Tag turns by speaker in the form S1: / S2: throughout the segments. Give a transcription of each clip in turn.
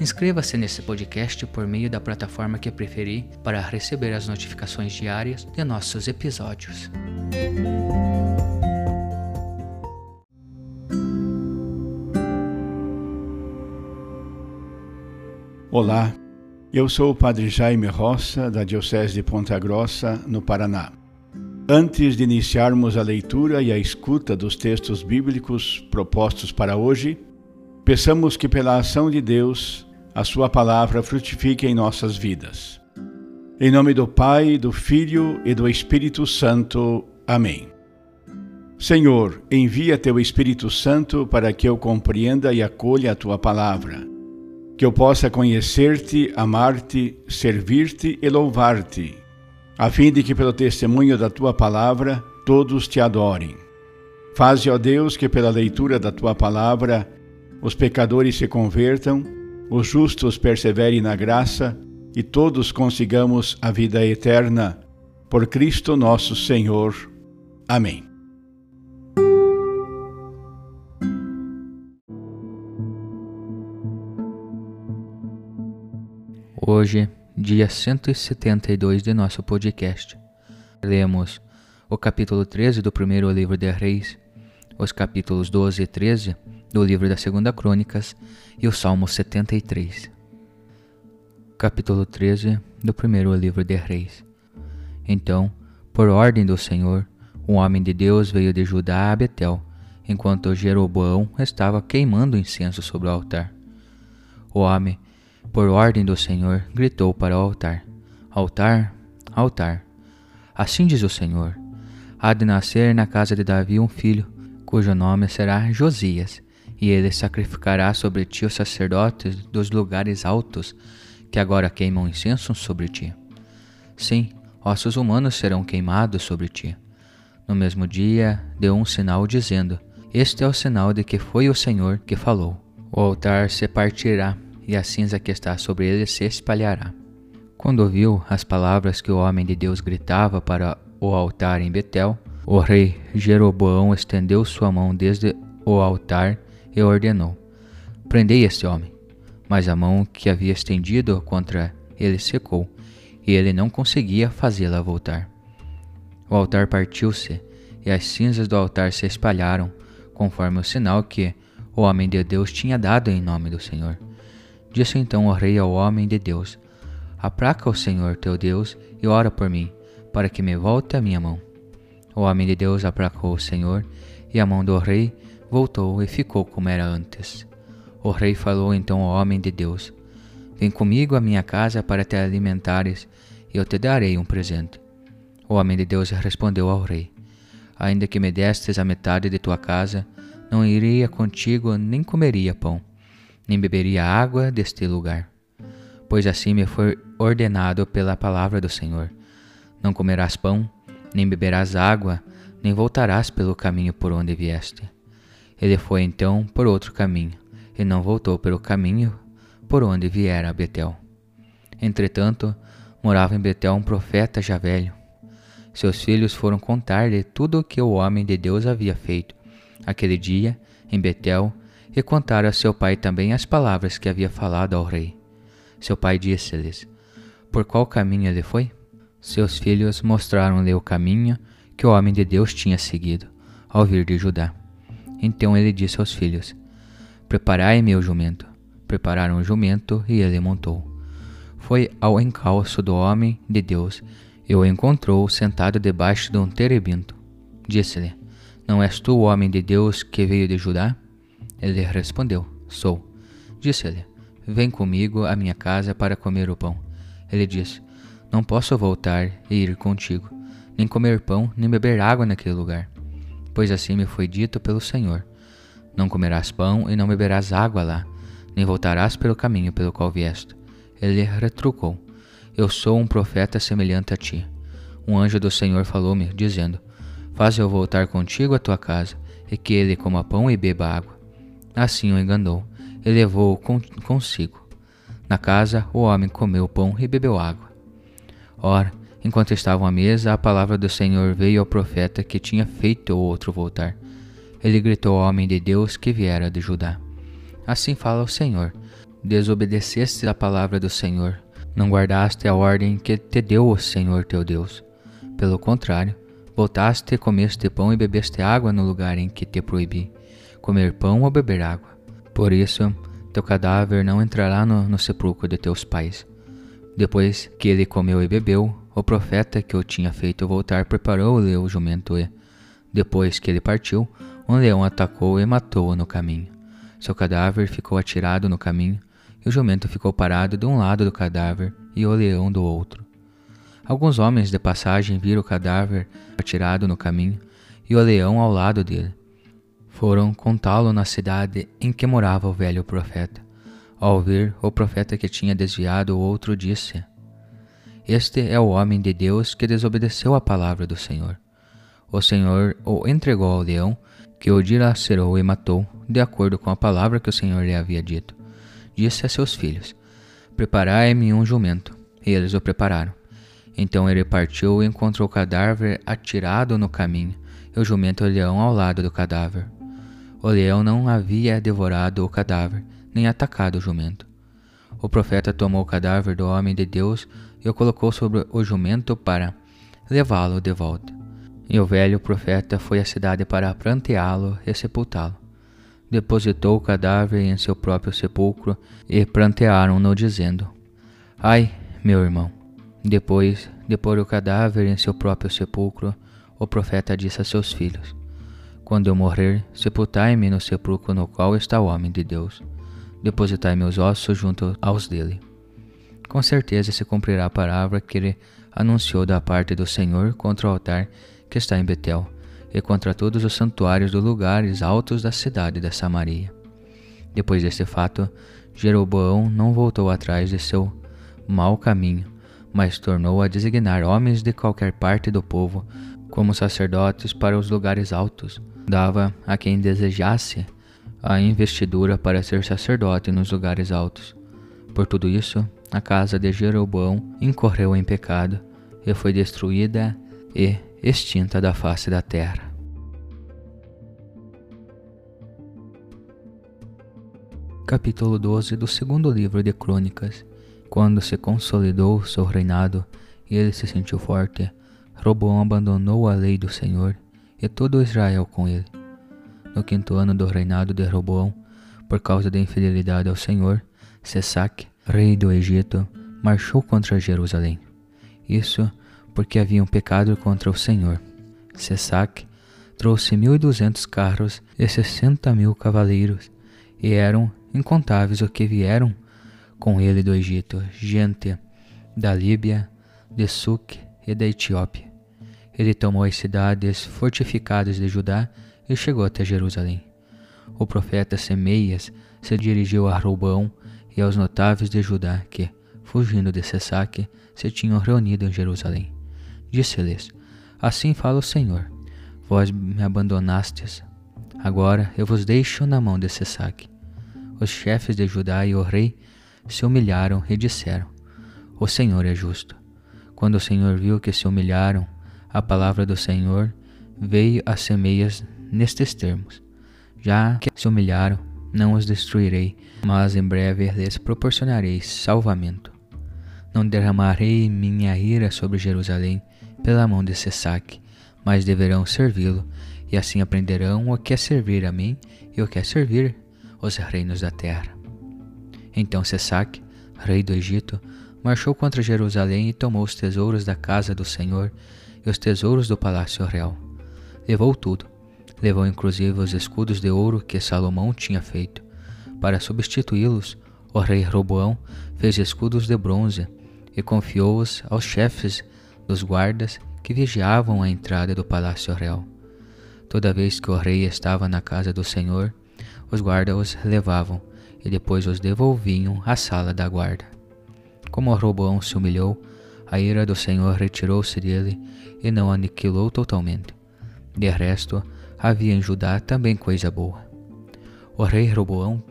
S1: Inscreva-se nesse podcast por meio da plataforma que preferir para receber as notificações diárias de nossos episódios.
S2: Olá, eu sou o Padre Jaime Roça, da Diocese de Ponta Grossa, no Paraná. Antes de iniciarmos a leitura e a escuta dos textos bíblicos propostos para hoje, peçamos que, pela ação de Deus, a Sua palavra frutifique em nossas vidas. Em nome do Pai, do Filho e do Espírito Santo. Amém. Senhor, envia teu Espírito Santo para que eu compreenda e acolha a tua palavra, que eu possa conhecer-te, amar-te, servir-te e louvar-te, a fim de que, pelo testemunho da tua palavra, todos te adorem. Faze, ó Deus, que pela leitura da tua palavra os pecadores se convertam os justos perseverem na graça e todos consigamos a vida eterna. Por Cristo nosso Senhor. Amém.
S1: Hoje, dia 172 de nosso podcast, lemos o capítulo 13 do primeiro livro de Reis, os capítulos 12 e 13 do livro da Segunda Crônicas e o Salmo 73. Capítulo 13 do primeiro livro de Reis. Então, por ordem do Senhor, um homem de Deus veio de Judá a Betel, enquanto Jeroboão estava queimando incenso sobre o altar. O homem, por ordem do Senhor, gritou para o altar: Altar, altar. Assim diz o Senhor: Há de nascer na casa de Davi um filho, cujo nome será Josias e ele sacrificará sobre ti os sacerdotes dos lugares altos, que agora queimam incenso sobre ti. Sim, ossos humanos serão queimados sobre ti. No mesmo dia, deu um sinal dizendo: Este é o sinal de que foi o Senhor que falou. O altar se partirá, e a cinza que está sobre ele se espalhará. Quando ouviu as palavras que o homem de Deus gritava para o altar em Betel, o rei Jeroboão estendeu sua mão desde o altar e ordenou: Prendei este homem. Mas a mão que havia estendido contra ele secou, e ele não conseguia fazê-la voltar. O altar partiu-se, e as cinzas do altar se espalharam, conforme o sinal que o homem de Deus tinha dado em nome do Senhor. Disse então o rei ao homem de Deus: Apraca o Senhor teu Deus e ora por mim, para que me volte a minha mão. O homem de Deus apracou o Senhor, e a mão do rei voltou e ficou como era antes. O rei falou então ao homem de Deus: Vem comigo à minha casa para te alimentares, e eu te darei um presente. O homem de Deus respondeu ao rei: Ainda que me destes a metade de tua casa, não iria contigo, nem comeria pão, nem beberia água deste lugar. Pois assim me foi ordenado pela palavra do Senhor: Não comerás pão, nem beberás água, nem voltarás pelo caminho por onde vieste. Ele foi então por outro caminho, e não voltou pelo caminho por onde viera a Betel. Entretanto, morava em Betel um profeta já velho. Seus filhos foram contar-lhe tudo o que o homem de Deus havia feito aquele dia em Betel e contaram a seu pai também as palavras que havia falado ao rei. Seu pai disse-lhes: Por qual caminho ele foi? Seus filhos mostraram-lhe o caminho que o homem de Deus tinha seguido ao vir de Judá. Então ele disse aos filhos: Preparai-me o jumento. Prepararam o jumento e ele montou. Foi ao encalço do homem de Deus e o encontrou sentado debaixo de um terebinto. Disse-lhe: Não és tu o homem de Deus que veio de Judá? Ele respondeu: Sou. Disse-lhe: Vem comigo à minha casa para comer o pão. Ele disse: Não posso voltar e ir contigo, nem comer pão, nem beber água naquele lugar. Pois assim me foi dito pelo Senhor: Não comerás pão e não beberás água lá, nem voltarás pelo caminho pelo qual vieste. Ele retrucou: Eu sou um profeta semelhante a ti. Um anjo do Senhor falou-me, dizendo: Faz eu voltar contigo à tua casa, e que ele coma pão e beba água. Assim o enganou, e levou-o consigo. Na casa, o homem comeu pão e bebeu água. Ora, enquanto estavam à mesa, a palavra do Senhor veio ao profeta que tinha feito o outro voltar. Ele gritou ao homem de Deus que viera de Judá. Assim fala o Senhor: Desobedeceste a palavra do Senhor, não guardaste a ordem que te deu o Senhor teu Deus. Pelo contrário, voltaste comeste pão e bebeste água no lugar em que te proibi, comer pão ou beber água. Por isso, teu cadáver não entrará no, no sepulcro de teus pais. Depois que ele comeu e bebeu, o profeta que o tinha feito voltar preparou-lhe o jumento e, depois que ele partiu, um leão atacou e matou-o no caminho. Seu cadáver ficou atirado no caminho, e o jumento ficou parado de um lado do cadáver e o leão do outro. Alguns homens de passagem viram o cadáver atirado no caminho e o leão ao lado dele foram contá-lo na cidade em que morava o velho profeta. Ao ver o profeta que tinha desviado o outro, disse: Este é o homem de Deus que desobedeceu a palavra do Senhor. O Senhor o entregou ao leão, que o dilacerou e matou, de acordo com a palavra que o Senhor lhe havia dito. Disse a seus filhos: Preparai-me um jumento. E eles o prepararam. Então ele partiu e encontrou o cadáver atirado no caminho, e o jumento e o leão ao lado do cadáver. O leão não havia devorado o cadáver, nem atacado o jumento. O profeta tomou o cadáver do homem de Deus e o colocou sobre o jumento para levá-lo de volta. E o velho profeta foi à cidade para pranteá-lo e sepultá-lo. Depositou o cadáver em seu próprio sepulcro e prantearam-no, dizendo: Ai, meu irmão! Depois de pôr o cadáver em seu próprio sepulcro, o profeta disse a seus filhos: quando eu morrer, sepultai-me no sepulcro no qual está o homem de Deus. Depositai meus ossos junto aos dele. Com certeza se cumprirá a palavra que ele anunciou da parte do Senhor contra o altar que está em Betel e contra todos os santuários dos lugares altos da cidade da Samaria. Depois deste fato, Jeroboão não voltou atrás de seu mau caminho, mas tornou a designar homens de qualquer parte do povo como sacerdotes para os lugares altos, dava a quem desejasse a investidura para ser sacerdote nos lugares altos. Por tudo isso, a casa de Jeroboão incorreu em pecado e foi destruída e extinta da face da terra. Capítulo 12 do segundo livro de Crônicas Quando se consolidou seu reinado e ele se sentiu forte, Roboão abandonou a lei do Senhor e todo Israel com ele. No quinto ano do reinado de Roboão, por causa da infidelidade ao Senhor, Sesac, rei do Egito, marchou contra Jerusalém. Isso porque haviam pecado contra o Senhor. Sesac trouxe mil e duzentos carros e sessenta mil cavaleiros, e eram incontáveis os que vieram com ele do Egito, gente da Líbia, de Suc e da Etiópia. Ele tomou as cidades fortificadas de Judá e chegou até Jerusalém. O profeta Semeias se dirigiu a Robão e aos notáveis de Judá que, fugindo de Sessaque, se tinham reunido em Jerusalém. Disse-lhes: Assim fala o Senhor: Vós me abandonastes. Agora eu vos deixo na mão de Sessaque. Os chefes de Judá e o rei se humilharam e disseram: O Senhor é justo. Quando o Senhor viu que se humilharam, a palavra do Senhor veio a semeias nestes termos: Já que se humilharam, não os destruirei, mas em breve lhes proporcionarei salvamento. Não derramarei minha ira sobre Jerusalém pela mão de Sessac, mas deverão servi-lo, e assim aprenderão o que é servir a mim e o que é servir os reinos da terra. Então Sessac, rei do Egito, marchou contra Jerusalém e tomou os tesouros da casa do Senhor e os tesouros do palácio real. Levou tudo. Levou inclusive os escudos de ouro que Salomão tinha feito. Para substituí-los, o rei Roboão fez escudos de bronze e confiou-os aos chefes dos guardas que vigiavam a entrada do palácio real. Toda vez que o rei estava na casa do Senhor, os guardas os levavam e depois os devolviam à sala da guarda. Como Roboão se humilhou, a ira do Senhor retirou-se dele e não aniquilou totalmente. De resto, havia em Judá também coisa boa. O rei Roboão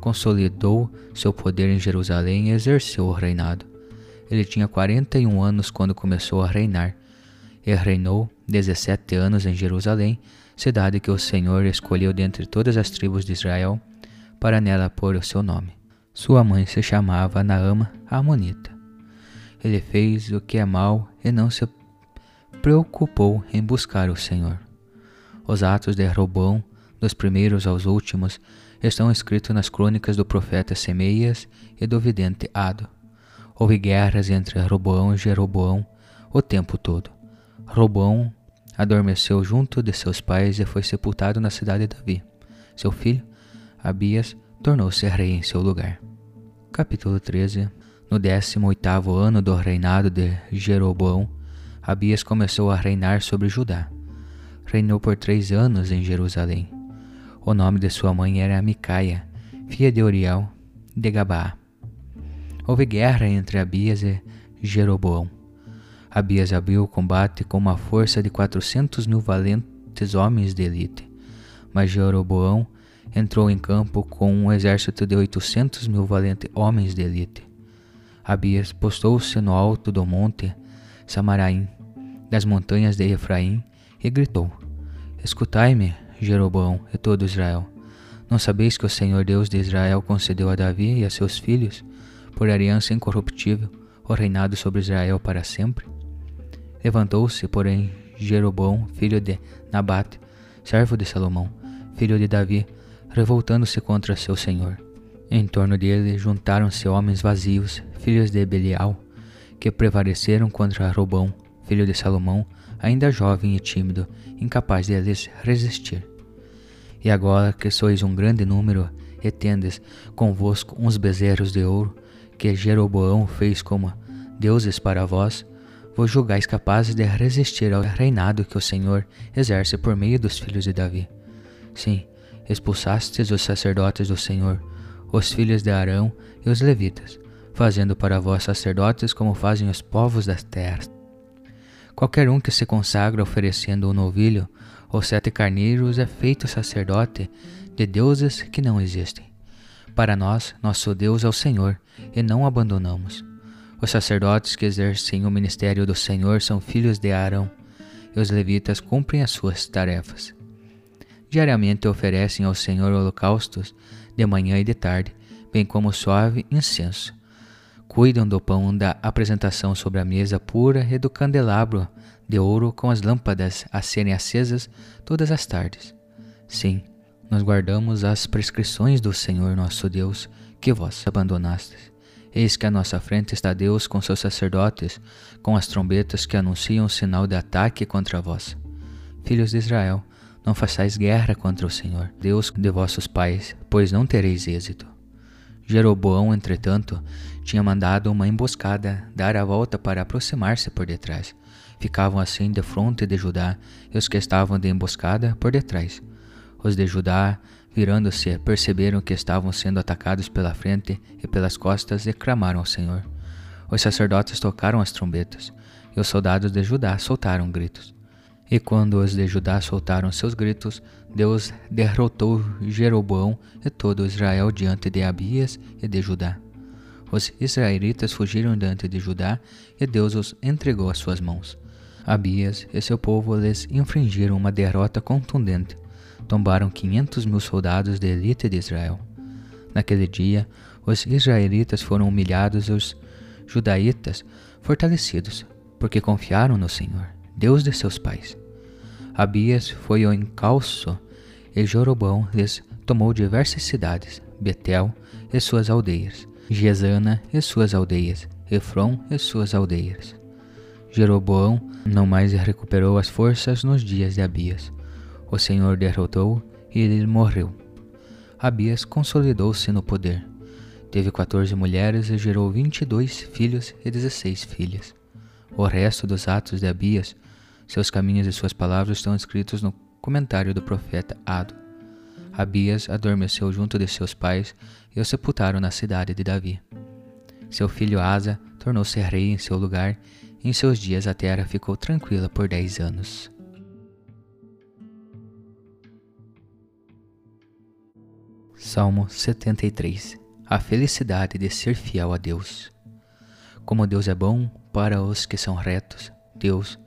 S1: consolidou seu poder em Jerusalém e exerceu o reinado. Ele tinha 41 anos quando começou a reinar, e reinou 17 anos em Jerusalém, cidade que o Senhor escolheu dentre todas as tribos de Israel, para nela pôr o seu nome. Sua mãe se chamava Naama Amonita. Ele fez o que é mal e não se preocupou em buscar o Senhor. Os atos de Robão, dos primeiros aos últimos, estão escritos nas crônicas do profeta Semeias e do vidente Ado. Houve guerras entre Roboão e Jeroboão o tempo todo. Roboão adormeceu junto de seus pais e foi sepultado na cidade de Davi. Seu filho, Abias, tornou-se rei em seu lugar. Capítulo 13 No 18 ano do reinado de Jeroboão, Abias começou a reinar sobre Judá. Reinou por três anos em Jerusalém. O nome de sua mãe era Micaia, filha de Uriel, de Gabá. Houve guerra entre Abias e Jeroboão. Abias abriu o combate com uma força de quatrocentos mil valentes homens de elite, mas Jeroboão entrou em campo com um exército de oitocentos mil valentes homens de elite. Abias postou-se no alto do monte Samaraim, das montanhas de Efraim, e gritou: Escutai-me, Jeroboão e todo Israel. Não sabeis que o Senhor Deus de Israel concedeu a Davi e a seus filhos, por aliança incorruptível, o reinado sobre Israel para sempre? Levantou-se, porém, Jeroboão, filho de Nabate, servo de Salomão, filho de Davi, revoltando-se contra seu senhor. Em torno dele juntaram-se homens vazios, filhos de Belial, que prevaleceram contra Robão, filho de Salomão, ainda jovem e tímido, incapaz de lhes resistir. E agora que sois um grande número, e tendes convosco uns bezerros de ouro, que Jeroboão fez como deuses para vós, vos julgais capazes de resistir ao reinado que o Senhor exerce por meio dos filhos de Davi. Sim, expulsastes os sacerdotes do Senhor, os filhos de Arão e os levitas, fazendo para vós sacerdotes como fazem os povos das terras. Qualquer um que se consagra oferecendo um novilho ou sete carneiros é feito sacerdote de deuses que não existem. Para nós, nosso Deus é o Senhor, e não o abandonamos. Os sacerdotes que exercem o ministério do Senhor são filhos de Arão, e os levitas cumprem as suas tarefas. Diariamente oferecem ao Senhor holocaustos, de manhã e de tarde, bem como suave incenso cuidam do pão da apresentação sobre a mesa pura e do candelabro de ouro com as lâmpadas a serem acesas todas as tardes. Sim, nós guardamos as prescrições do Senhor nosso Deus que vós abandonastes. Eis que à nossa frente está Deus com seus sacerdotes, com as trombetas que anunciam o sinal de ataque contra vós. Filhos de Israel, não façais guerra contra o Senhor, Deus de vossos pais, pois não tereis êxito. Jeroboão, entretanto, tinha mandado uma emboscada dar a volta para aproximar-se por detrás. Ficavam assim de fronte de Judá e os que estavam de emboscada por detrás. Os de Judá, virando-se, perceberam que estavam sendo atacados pela frente e pelas costas e clamaram ao Senhor. Os sacerdotes tocaram as trombetas e os soldados de Judá soltaram gritos. E quando os de Judá soltaram seus gritos, Deus derrotou Jeroboão e todo Israel diante de Abias e de Judá. Os israelitas fugiram diante de Judá e Deus os entregou às suas mãos. Abias e seu povo lhes infringiram uma derrota contundente. Tombaram quinhentos mil soldados de elite de Israel. Naquele dia, os israelitas foram humilhados e os judaítas fortalecidos, porque confiaram no Senhor, Deus de seus pais. Abias foi ao encalço e Jorobão lhes tomou diversas cidades, Betel e suas aldeias, Gesana e suas aldeias, Efron e suas aldeias. Jeroboão não mais recuperou as forças nos dias de Abias. O Senhor derrotou e ele morreu. Abias consolidou-se no poder. Teve 14 mulheres e gerou 22 filhos e 16 filhas. O resto dos atos de Abias, seus caminhos e suas palavras estão escritos no comentário do profeta Ado. Abias adormeceu junto de seus pais e o sepultaram na cidade de Davi. Seu filho Asa tornou-se rei em seu lugar em seus dias a terra ficou tranquila por dez anos. Salmo 73 A felicidade de ser fiel a Deus. Como Deus é bom para os que são retos, Deus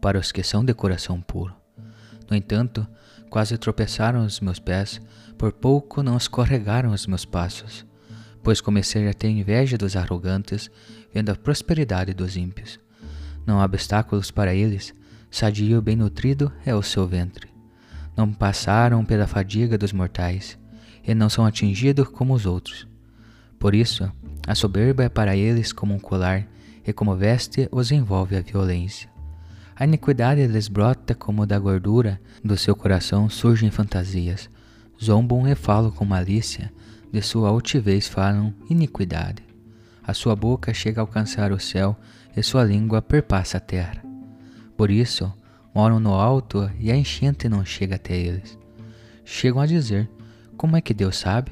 S1: para os que são de coração puro. No entanto, quase tropeçaram os meus pés, por pouco não escorregaram os meus passos, pois comecei a ter inveja dos arrogantes, vendo a prosperidade dos ímpios. Não há obstáculos para eles, sadio e bem nutrido é o seu ventre. Não passaram pela fadiga dos mortais, e não são atingidos como os outros. Por isso, a soberba é para eles como um colar, e como veste os envolve a violência. A iniquidade lhes brota como da gordura, do seu coração surgem fantasias. Zombam e falam com malícia, de sua altivez falam iniquidade. A sua boca chega a alcançar o céu e sua língua perpassa a terra. Por isso, moram no alto e a enchente não chega até eles. Chegam a dizer: Como é que Deus sabe?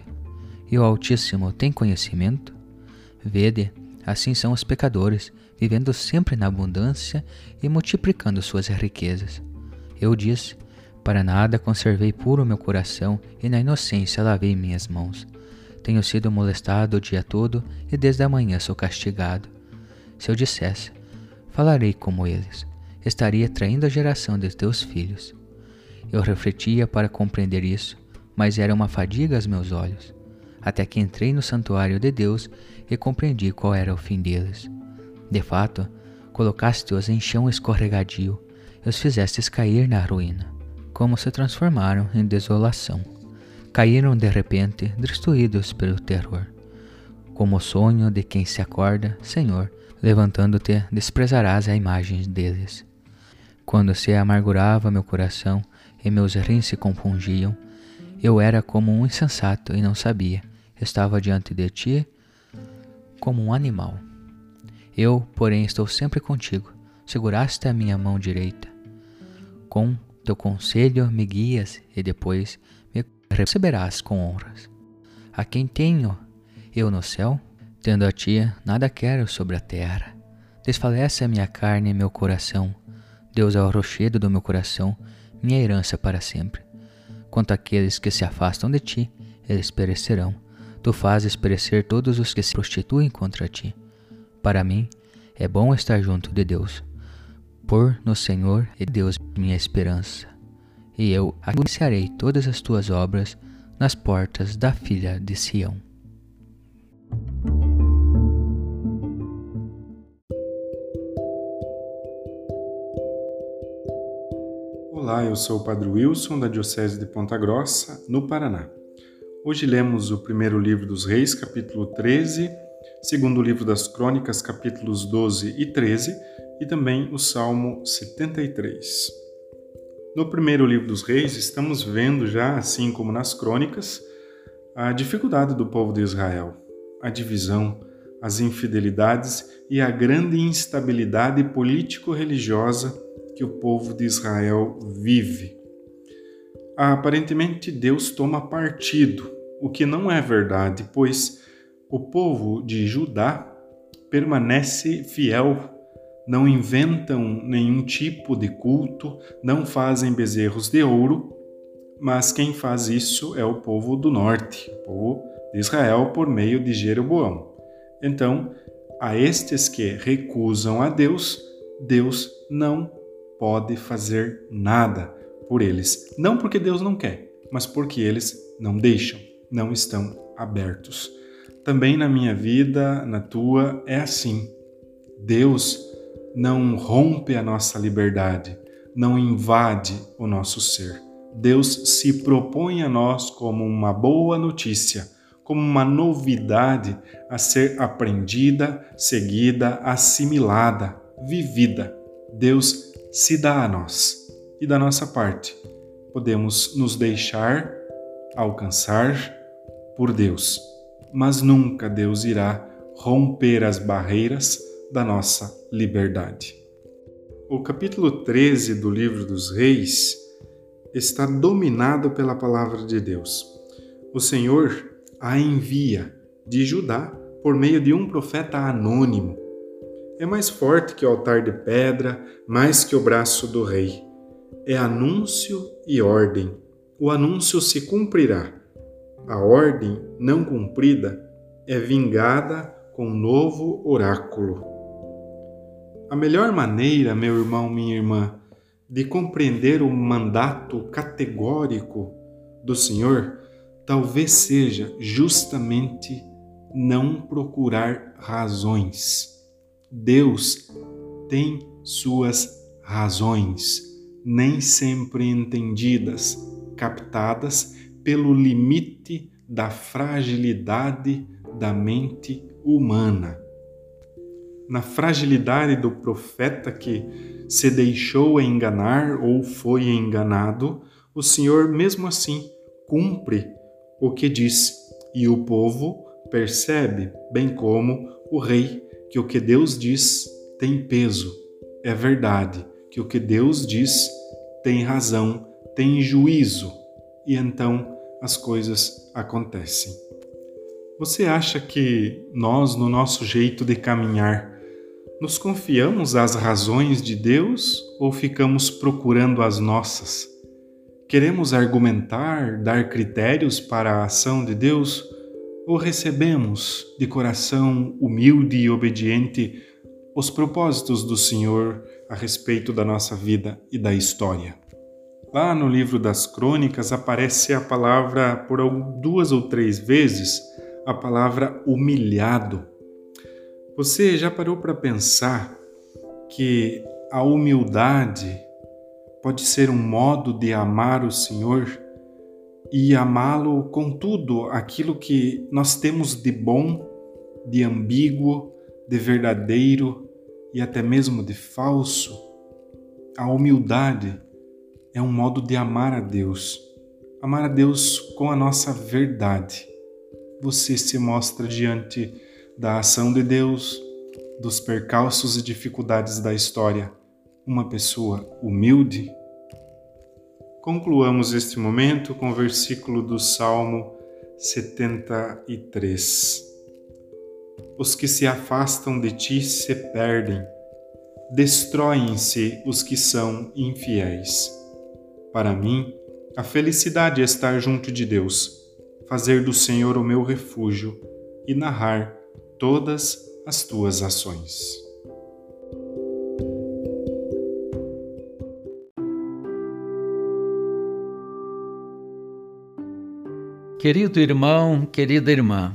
S1: E o Altíssimo tem conhecimento? Vede, assim são os pecadores, vivendo sempre na abundância e multiplicando suas riquezas. Eu disse: Para nada conservei puro meu coração e na inocência lavei minhas mãos. Tenho sido molestado o dia todo e desde a manhã sou castigado. Se eu dissesse, falarei como eles, estaria traindo a geração de teus filhos. Eu refletia para compreender isso, mas era uma fadiga aos meus olhos, até que entrei no santuário de Deus e compreendi qual era o fim deles. De fato, colocaste-os em chão escorregadio e os fizestes cair na ruína, como se transformaram em desolação. Caíram de repente, destruídos pelo terror. Como o sonho de quem se acorda, Senhor, Levantando-te, desprezarás a imagem deles. Quando se amargurava meu coração e meus rins se compungiam, eu era como um insensato e não sabia. Estava diante de ti como um animal. Eu, porém, estou sempre contigo. Seguraste a minha mão direita. Com teu conselho me guias e depois me receberás com honras. A quem tenho eu no céu? Tendo a ti, nada quero sobre a terra. Desfalece a minha carne e meu coração. Deus é o rochedo do meu coração, minha herança para sempre. Quanto àqueles que se afastam de ti, eles perecerão. Tu fazes perecer todos os que se prostituem contra ti. Para mim, é bom estar junto de Deus. Por no Senhor e Deus minha esperança. E eu anunciarei todas as tuas obras nas portas da filha de Sião.
S3: Olá, eu sou o Padre Wilson, da Diocese de Ponta Grossa, no Paraná. Hoje lemos o primeiro livro dos Reis, capítulo 13, segundo livro das Crônicas, capítulos 12 e 13, e também o Salmo 73. No primeiro livro dos Reis, estamos vendo já, assim como nas Crônicas, a dificuldade do povo de Israel, a divisão, as infidelidades e a grande instabilidade político-religiosa que o povo de Israel vive. Aparentemente, Deus toma partido, o que não é verdade, pois o povo de Judá permanece fiel, não inventam nenhum tipo de culto, não fazem bezerros de ouro, mas quem faz isso é o povo do norte, o povo de Israel, por meio de Jeroboão. Então, a estes que recusam a Deus, Deus não pode fazer nada por eles. Não porque Deus não quer, mas porque eles não deixam, não estão abertos. Também na minha vida, na tua, é assim. Deus não rompe a nossa liberdade, não invade o nosso ser. Deus se propõe a nós como uma boa notícia, como uma novidade a ser aprendida, seguida, assimilada, vivida. Deus se dá a nós e da nossa parte podemos nos deixar alcançar por Deus, mas nunca Deus irá romper as barreiras da nossa liberdade. O capítulo 13 do livro dos Reis está dominado pela palavra de Deus. O Senhor a envia de Judá por meio de um profeta anônimo. É mais forte que o altar de pedra, mais que o braço do rei. É anúncio e ordem. O anúncio se cumprirá. A ordem não cumprida é vingada com um novo oráculo. A melhor maneira, meu irmão, minha irmã, de compreender o mandato categórico do Senhor talvez seja justamente não procurar razões. Deus tem suas razões, nem sempre entendidas, captadas pelo limite da fragilidade da mente humana. Na fragilidade do profeta que se deixou enganar ou foi enganado, o Senhor, mesmo assim, cumpre o que diz, e o povo percebe, bem como o rei, que o que Deus diz tem peso, é verdade, que o que Deus diz tem razão, tem juízo, e então as coisas acontecem. Você acha que nós, no nosso jeito de caminhar, nos confiamos às razões de Deus ou ficamos procurando as nossas? Queremos argumentar, dar critérios para a ação de Deus ou recebemos de coração humilde e obediente os propósitos do Senhor a respeito da nossa vida e da história? Lá no livro das Crônicas aparece a palavra, por duas ou três vezes, a palavra humilhado. Você já parou para pensar que a humildade pode ser um modo de amar o Senhor e amá-lo com tudo aquilo que nós temos de bom, de ambíguo, de verdadeiro e até mesmo de falso? A humildade é um modo de amar a Deus, amar a Deus com a nossa verdade. Você se mostra diante da ação de Deus, dos percalços e dificuldades da história, uma pessoa humilde? Concluamos este momento com o versículo do Salmo 73. Os que se afastam de ti se perdem, destroem-se os que são infiéis. Para mim, a felicidade é estar junto de Deus, fazer do Senhor o meu refúgio e narrar todas as tuas ações.
S4: Querido irmão, querida irmã,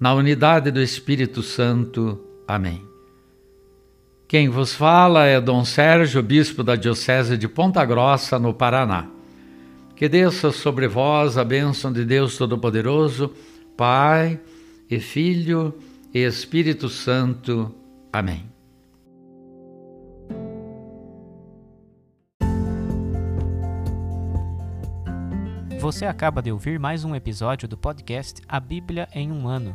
S4: na unidade do Espírito Santo. Amém. Quem vos fala é Dom Sérgio, bispo da Diocese de Ponta Grossa, no Paraná. Que desça sobre vós a bênção de Deus Todo-Poderoso, Pai e Filho e Espírito Santo. Amém.
S5: Você acaba de ouvir mais um episódio do podcast A Bíblia em um Ano.